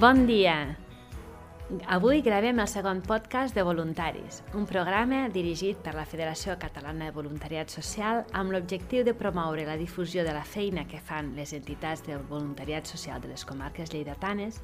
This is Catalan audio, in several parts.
Bon dia! Avui gravem el segon podcast de Voluntaris, un programa dirigit per la Federació Catalana de Voluntariat Social amb l'objectiu de promoure la difusió de la feina que fan les entitats del voluntariat social de les comarques lleidatanes,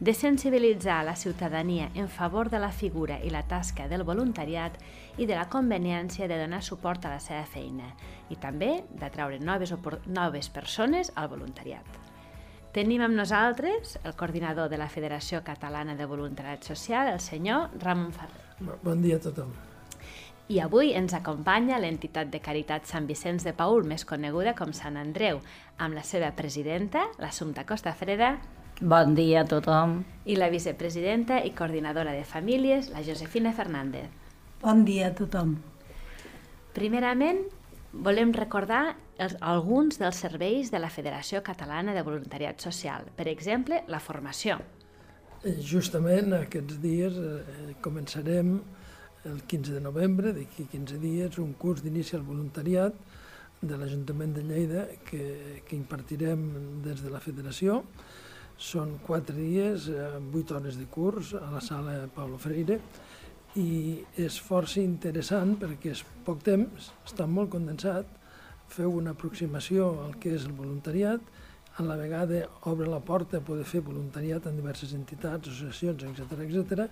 de sensibilitzar la ciutadania en favor de la figura i la tasca del voluntariat i de la conveniència de donar suport a la seva feina i també d'atraure noves, noves persones al voluntariat. Tenim amb nosaltres el coordinador de la Federació Catalana de Voluntariat Social, el senyor Ramon Ferrer. Bon dia a tothom. I avui ens acompanya l'entitat de caritat Sant Vicenç de Paul, més coneguda com Sant Andreu, amb la seva presidenta, l'Assumpta Costa Freda. Bon dia a tothom. I la vicepresidenta i coordinadora de famílies, la Josefina Fernández. Bon dia a tothom. Primerament, volem recordar els, alguns dels serveis de la Federació Catalana de Voluntariat Social. Per exemple, la formació. Eh, justament aquests dies eh, començarem el 15 de novembre, d'aquí 15 dies, un curs d'inici al voluntariat de l'Ajuntament de Lleida que, que impartirem des de la Federació. Són quatre dies, eh, vuit hores de curs a la sala Paulo Freire i és força interessant perquè és poc temps, està molt condensat, feu una aproximació al que és el voluntariat, a la vegada obre la porta a poder fer voluntariat en diverses entitats, associacions, etc etc.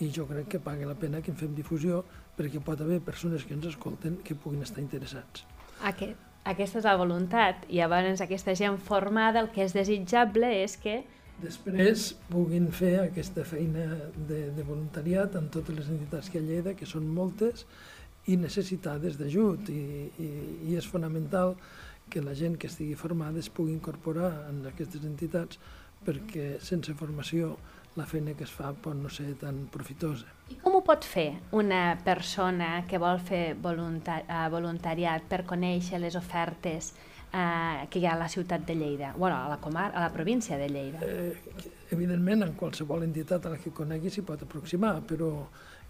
i jo crec que paga la pena que en fem difusió perquè pot haver persones que ens escolten que puguin estar interessats. Aquest, aquesta és la voluntat i llavors aquesta gent formada el que és desitjable és que després puguin fer aquesta feina de, de voluntariat en totes les entitats que hi ha a Lleida, que són moltes, i necessitades d'ajut. I, i, I és fonamental que la gent que estigui formada es pugui incorporar en aquestes entitats perquè sense formació la feina que es fa pot no ser tan profitosa. I com ho pot fer una persona que vol fer voluntariat per conèixer les ofertes eh, que hi ha a la ciutat de Lleida, bueno, a la, comar a la província de Lleida? Eh, evidentment, en qualsevol entitat a la que conegui s'hi pot aproximar, però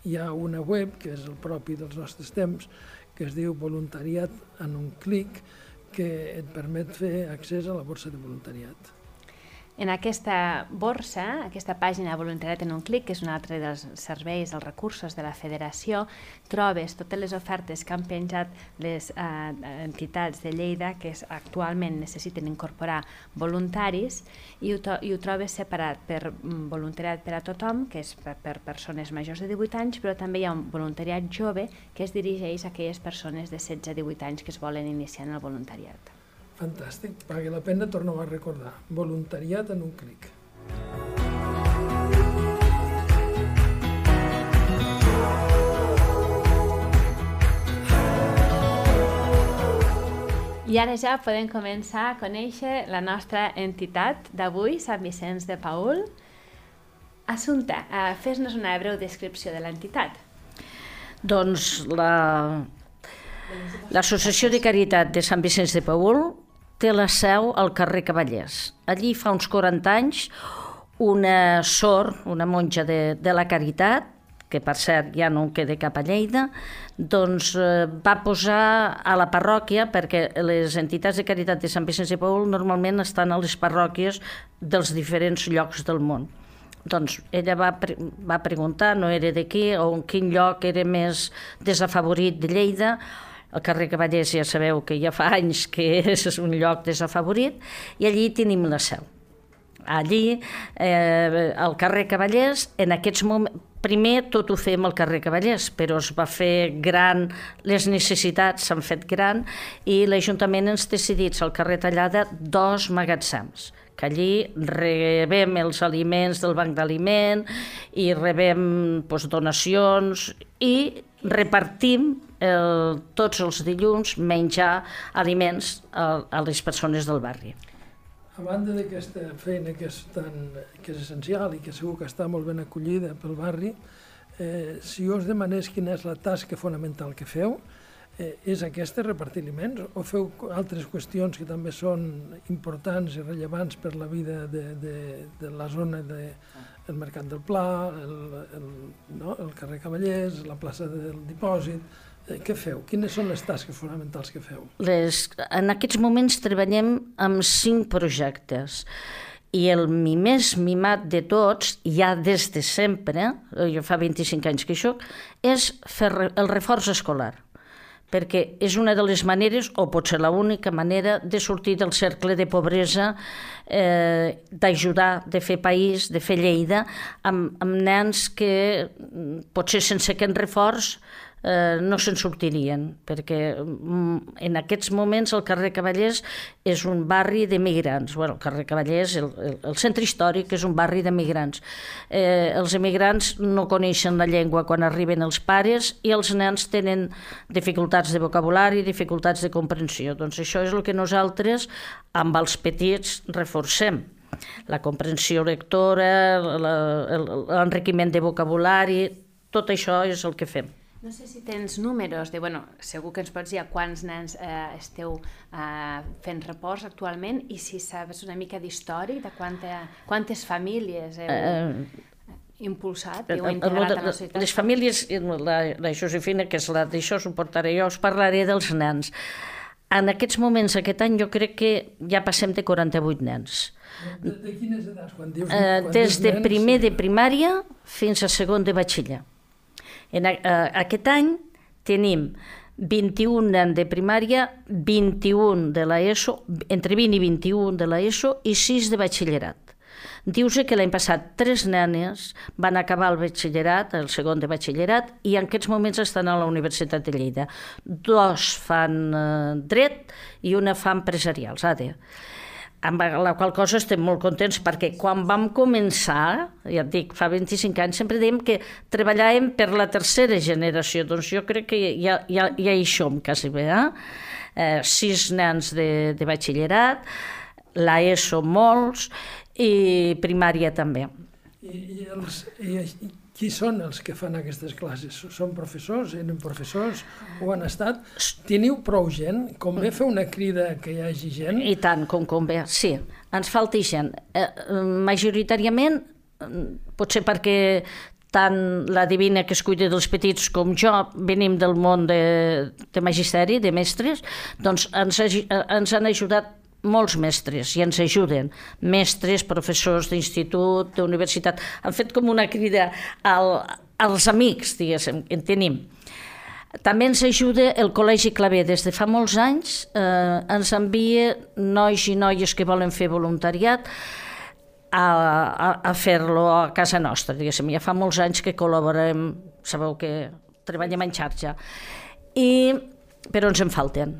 hi ha una web, que és el propi dels nostres temps, que es diu Voluntariat en un clic, que et permet fer accés a la borsa de voluntariat. En aquesta borsa, aquesta pàgina Voluntariat en un clic, que és un altre dels serveis, dels recursos de la federació, trobes totes les ofertes que han penjat les eh, entitats de Lleida que actualment necessiten incorporar voluntaris i ho, i ho trobes separat per mm, voluntariat per a tothom, que és per, per persones majors de 18 anys, però també hi ha un voluntariat jove que es dirigeix a aquelles persones de 16 a 18 anys que es volen iniciar en el voluntariat. Fantàstic, paga la pena tornar a recordar. Voluntariat en un clic. I ara ja podem començar a conèixer la nostra entitat d'avui, Sant Vicenç de Paul. Assumpta, eh, fes-nos una breu descripció de l'entitat. Doncs la, L'Associació de Caritat de Sant Vicenç de Paul té la seu al carrer Cavallers. Allí fa uns 40 anys una sor, una monja de, de la Caritat, que per cert ja no en queda cap a Lleida, doncs eh, va posar a la parròquia, perquè les entitats de caritat de Sant Vicenç de Paul normalment estan a les parròquies dels diferents llocs del món. Doncs ella va, pre va preguntar, no era d'aquí, o en quin lloc era més desafavorit de Lleida, el carrer Cavallers ja sabeu que ja fa anys que és un lloc desafavorit i allí tenim la seu. Allí, eh, al carrer Cavallers, en aquests moments, primer tot ho fem al carrer Cavallers, però es va fer gran, les necessitats s'han fet gran i l'Ajuntament ens decidits al carrer Tallada dos magatzems que allí rebem els aliments del banc d'aliment i rebem doncs, donacions i repartim el, tots els dilluns menjar aliments a, a les persones del barri. A banda d'aquesta feina que és, tan, que és essencial i que segur que està molt ben acollida pel barri, eh, si jo us demanés quina és la tasca fonamental que feu, eh, és aquesta, repartir aliments, o feu altres qüestions que també són importants i rellevants per la vida de, de, de la zona de, el Mercat del Pla, el, el, no? el carrer Cavallers, la plaça del Dipòsit, Eh, què feu? Quines són les tasques fonamentals que feu? Les, en aquests moments treballem amb cinc projectes i el més mimat de tots, ja des de sempre, eh, jo fa 25 anys que això, és fer el reforç escolar perquè és una de les maneres, o potser l'única manera, de sortir del cercle de pobresa, eh, d'ajudar, de fer país, de fer Lleida, amb, amb nens que mm, potser sense aquest reforç eh, no se'n sortirien, perquè mm, en aquests moments el carrer Cavallers és un barri de migrants. Bueno, el carrer Cavallers, el, el, el centre històric, és un barri de migrants. Eh, els emigrants no coneixen la llengua quan arriben els pares i els nens tenen dificultats de vocabulari, dificultats de comprensió. Doncs això és el que nosaltres, amb els petits, reforcem la comprensió lectora, l'enriquiment de vocabulari, tot això és el que fem. No sé si tens números de, bueno, segur que ens pots dir a quants nens eh, esteu eh, fent repòs actualment i si sabes una mica d'històric de quanta, quantes famílies heu eh, impulsat i heu integrat a la societat. Les famílies, la, la Josefina, que és la d'això, s'ho portaré jo, us parlaré dels nens. En aquests moments, aquest any, jo crec que ja passem de 48 nens. De, de quines edats? Quan dius, eh, quan des de nens... primer de primària fins a segon de batxiller. En a, aquest any tenim 21 nens de primària, 21 de l'ESO, entre 20 i 21 de l'ESO i 6 de batxillerat. Dius que l'any passat tres nenes van acabar el batxillerat, el segon de batxillerat, i en aquests moments estan a la Universitat de Lleida. Dos fan eh, dret i una fa empresarials, ADE amb la qual cosa estem molt contents perquè quan vam començar, ja et dic, fa 25 anys, sempre dèiem que treballàvem per la tercera generació, doncs jo crec que ja, ja, ja hi som quasi bé, eh? eh sis nens de, de batxillerat, l'ESO molts i primària també. I, i, els, i, qui són els que fan aquestes classes? Són professors, eren professors o han estat? Teniu prou gent? Convé fer una crida que hi hagi gent? I tant, com convé, sí. Ens falta gent. Eh, majoritàriament, potser perquè tant la divina que es cuida dels petits com jo venim del món de, de magisteri, de mestres, doncs ens, ens han ajudat molts mestres i ens ajuden, mestres, professors d'institut, d'universitat, han fet com una crida al, als amics, diguéssim, en tenim. També ens ajuda el Col·legi Clavé. Des de fa molts anys eh, ens envia nois i noies que volen fer voluntariat a, a, a fer-lo a casa nostra, diguéssim. Ja fa molts anys que col·laborem, sabeu que treballem en xarxa. I, però ens en falten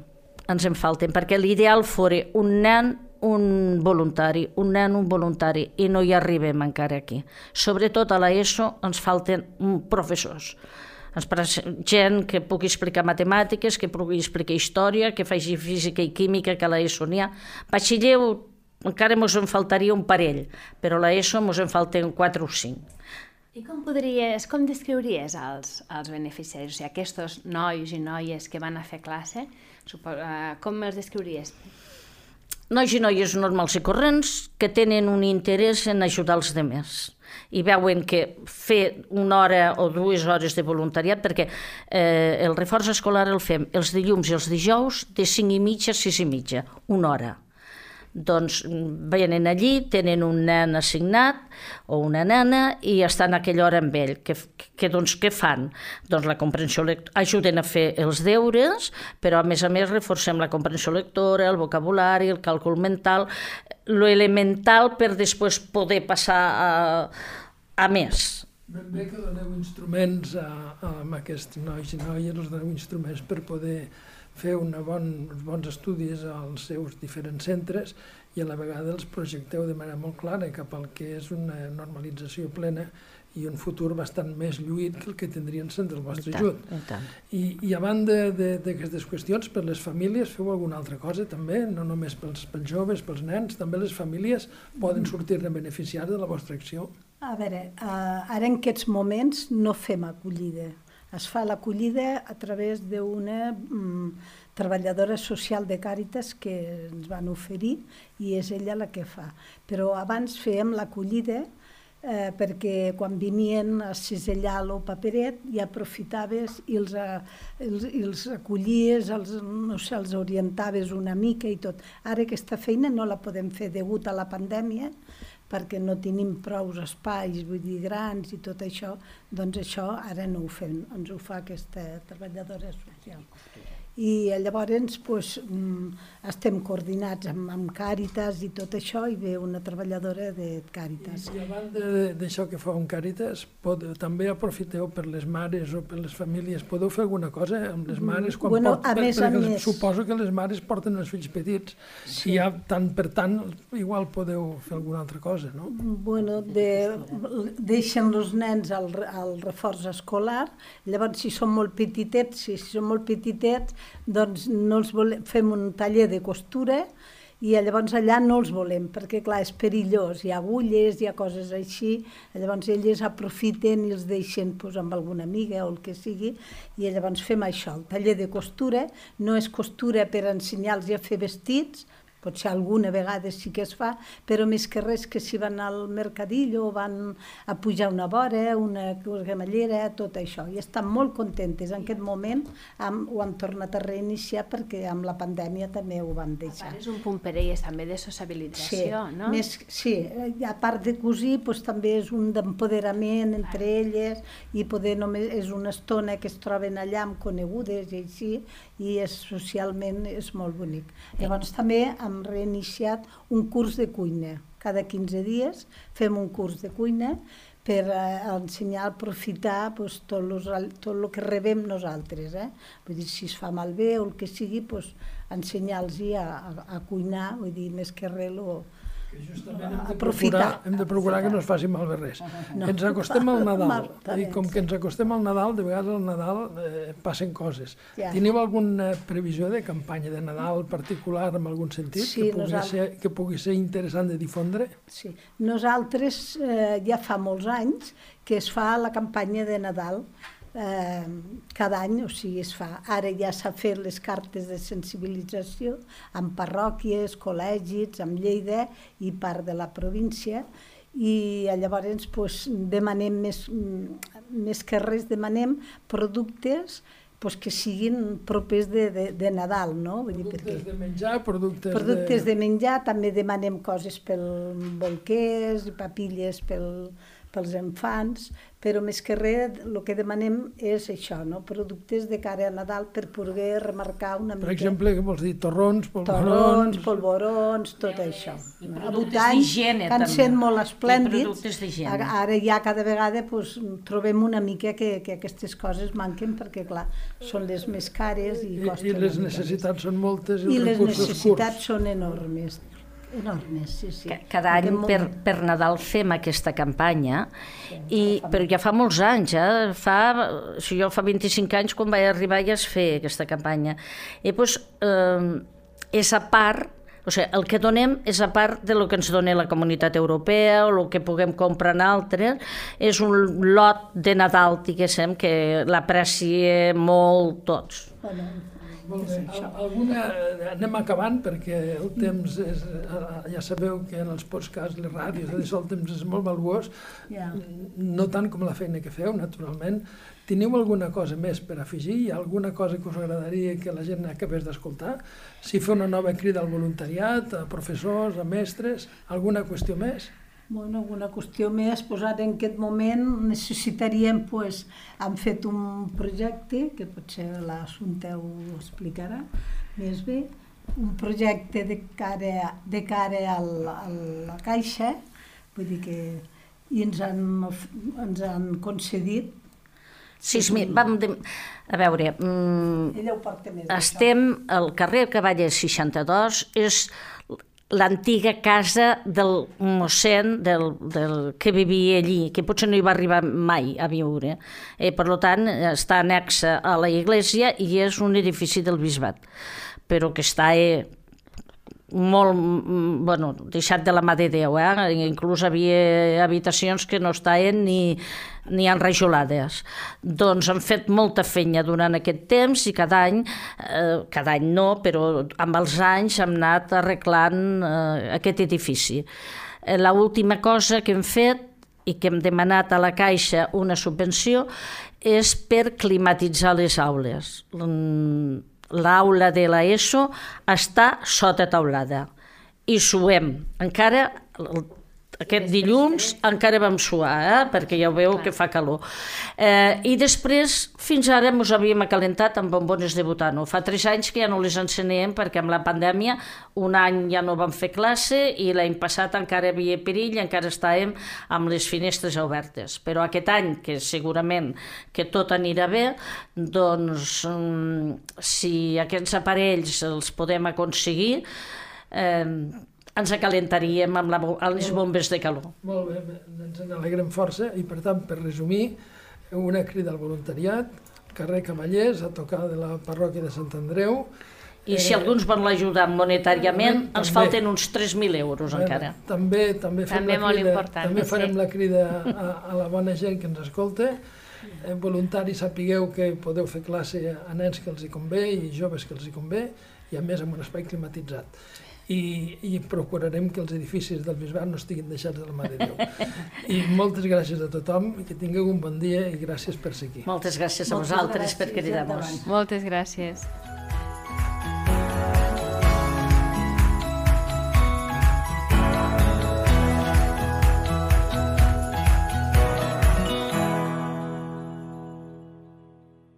ens en falten, perquè l'ideal fora un nen un voluntari, un nen un voluntari, i no hi arribem encara aquí. Sobretot a l'ESO ens falten professors. Ens gent que pugui explicar matemàtiques, que pugui explicar història, que faci física i química, que a l'ESO n'hi ha. Batxiller encara ens en faltaria un parell, però a l'ESO ens en falten quatre o cinc. I com podries, com descriuries els, els beneficiaris, o sigui, aquests nois i noies que van a fer classe, Uh, com els descriuries? Nois i noies normals i corrents que tenen un interès en ajudar els demés i veuen que fer una hora o dues hores de voluntariat, perquè eh, el reforç escolar el fem els dilluns i els dijous de 5 i mitja a 6 i mitja, una hora doncs venen allí, tenen un nen assignat o una nena i estan a aquella hora amb ell. Que, que, doncs, què fan? Doncs la comprensió lectora, ajuden a fer els deures, però a més a més reforcem la comprensió lectora, el vocabulari, el càlcul mental, lo elemental per després poder passar a, a més. Ben bé que doneu instruments a, a, a aquests nois i noies, els doneu instruments per poder fer una bon, uns bons estudis als seus diferents centres i a la vegada els projecteu de manera molt clara cap al que és una normalització plena i un futur bastant més lluït que el que tindrien sense el vostre I tant, ajut. I, tant. I, I a banda d'aquestes qüestions, per les famílies feu alguna altra cosa també, no només pels, pels joves, pels nens, també les famílies poden sortir-ne beneficiar de la vostra acció? A veure, uh, ara en aquests moments no fem acollida, es fa l'acollida a través d'una mm, treballadora social de Càritas que ens van oferir i és ella la que fa. Però abans fèiem l'acollida eh, perquè quan venien a cisellar el paperet ja aprofitaves i els, eh, els, els acollies, els, no sé, els orientaves una mica i tot. Ara aquesta feina no la podem fer degut a la pandèmia, perquè no tenim prou espais, vull dir, grans i tot això, doncs això ara no ho fem, ens ho fa aquesta treballadora social i llavors pues, mm, estem coordinats amb, amb Càritas i tot això i ve una treballadora de Càritas. I, i a banda d'això que fa un Càritas, pot, també aprofiteu per les mares o per les famílies, podeu fer alguna cosa amb les mares? Quan bueno, port, a per, més, a més. Suposo que les mares porten els fills petits sí. i ja, tant per tant igual podeu fer alguna altra cosa, no? Bueno, de, deixen els nens al, al reforç escolar, llavors si són molt petitets, si, si són molt petitets, doncs no els volem, fem un taller de costura i llavors allà no els volem, perquè clar, és perillós, hi ha agulles, hi ha coses així, llavors elles aprofiten i els deixen pues, amb alguna amiga o el que sigui, i llavors fem això, el taller de costura, no és costura per ensenyar-los a fer vestits, potser alguna vegada sí que es fa, però més que res que si van al mercadillo o van a pujar una vora, una camallera, tot això. I estan molt contentes. En aquest moment amb, ho han tornat a reiniciar perquè amb la pandèmia també ho van deixar. A part és un punt per elles també de sociabilització, sí, no? Més, sí, a part de cosir doncs, també és un d'empoderament entre elles i poder només és una estona que es troben allà amb conegudes i així i és, socialment és molt bonic. Llavors també amb hem reiniciat un curs de cuina. Cada 15 dies fem un curs de cuina per eh, ensenyar a aprofitar pues, tot, los, tot el que rebem nosaltres. Eh? Vull dir, si es fa malbé o el que sigui, pues, ensenyar-los a, a, a cuinar, vull dir, més que res, lo, justament hem de, procurar, hem de procurar que no es faci malbé res. No. Ens acostem al Nadal, i com que ens acostem al Nadal, de vegades al Nadal eh, passen coses. Ja. Teniu alguna previsió de campanya de Nadal particular en algun sentit sí, que, pugui nosaltres... ser, que pugui ser interessant de difondre? Sí, nosaltres eh, ja fa molts anys que es fa la campanya de Nadal eh, cada any, o sigui, es fa. Ara ja s'ha fet les cartes de sensibilització amb parròquies, col·legis, amb Lleida i part de la província, i llavors pues, demanem més, més que res, demanem productes pues, que siguin propers de, de, de Nadal, no? Vull dir, productes perquè... de menjar, productes, productes de... de menjar, també demanem coses pel bolquers papilles pel, pels infants, però més que res el que demanem és això, no? productes de cara a Nadal per poder remarcar una mica... Per exemple, què vols dir? Torrons, polvorons... Torrons, polvorons, tot I això. I productes d'higiene, també. Que sent molt esplèndids. Ara ja cada vegada pues, trobem una mica que, que aquestes coses manquen perquè, clar, són les més cares i costen... I, i les necessitats són moltes i, i les necessitats curts. són enormes enormes, sí, sí. Cada any per, per Nadal fem aquesta campanya, sí, i, però ja fa molts anys, eh? fa, si jo fa 25 anys quan vaig arribar ja es feia aquesta campanya. I doncs, eh, és a part, o sigui, el que donem és a part de lo que ens dona la comunitat europea o el que puguem comprar en altres, és un lot de Nadal, diguéssim, que l'aprecia molt tots. Bueno, molt bé. Alguna, anem acabant perquè el temps és, ja sabeu que en els podcasts, les ràdios, això el temps és molt valuós, yeah. no tant com la feina que feu, naturalment. Teniu alguna cosa més per afegir? Hi ha alguna cosa que us agradaria que la gent acabés d'escoltar? Si fa una nova crida al voluntariat, a professors, a mestres, alguna qüestió més? Bueno, alguna qüestió més, pues ara en aquest moment necessitaríem, pues, hem fet un projecte, que potser l'Assumpte ho explicarà més bé, un projecte de cara, de cara al, a la caixa, vull dir que i ens han, ens han concedit Sí, sí, vam de... A veure, mm, Ella ho porta més, estem al carrer Cavalles 62, és l'antiga casa del mossèn del, del, que vivia allí, que potser no hi va arribar mai a viure. Eh, per tant, està anexa a la iglesia i és un edifici del bisbat, però que està eh, molt, mm, bueno, deixat de la mà de Déu, eh? inclús havia habitacions que no estaven ni, ni enrajolades. Doncs han fet molta feina durant aquest temps i cada any, eh, cada any no, però amb els anys hem anat arreglant eh, aquest edifici. Eh, L'última cosa que hem fet i que hem demanat a la Caixa una subvenció és per climatitzar les aules. L'aula de l'ESO està sota taulada i suem. Encara aquest dilluns encara vam suar, eh? perquè ja ho veu Clar. que fa calor. Eh, I després, fins ara, ens havíem acalentat amb bombones de butano. Fa tres anys que ja no les ensenyem perquè amb la pandèmia un any ja no vam fer classe i l'any passat encara havia perill, encara estàvem amb les finestres obertes. Però aquest any, que segurament que tot anirà bé, doncs mm, si aquests aparells els podem aconseguir, eh, ens acalentaríem amb, la, amb les bombes de calor. Molt bé, ens en alegrem força i per tant, per resumir, una crida al voluntariat, carrer Cavallers, a tocar de la parròquia de Sant Andreu, i si eh, alguns volen ajudar monetàriament, ens també, falten uns 3.000 euros bé, encara. També, també, fem també, la crida, també farem sí. la crida a, a la bona gent que ens escolta. Eh, voluntaris sapigueu que podeu fer classe a nens que els hi convé i joves que els hi convé i a més amb un espai climatitzat i, i procurarem que els edificis del Bisbat no estiguin deixats de la mà de Déu. I moltes gràcies a tothom, i que tingueu un bon dia i gràcies per ser aquí. Moltes gràcies a Moltes vosaltres gràcies, per cridar-nos. Moltes gràcies.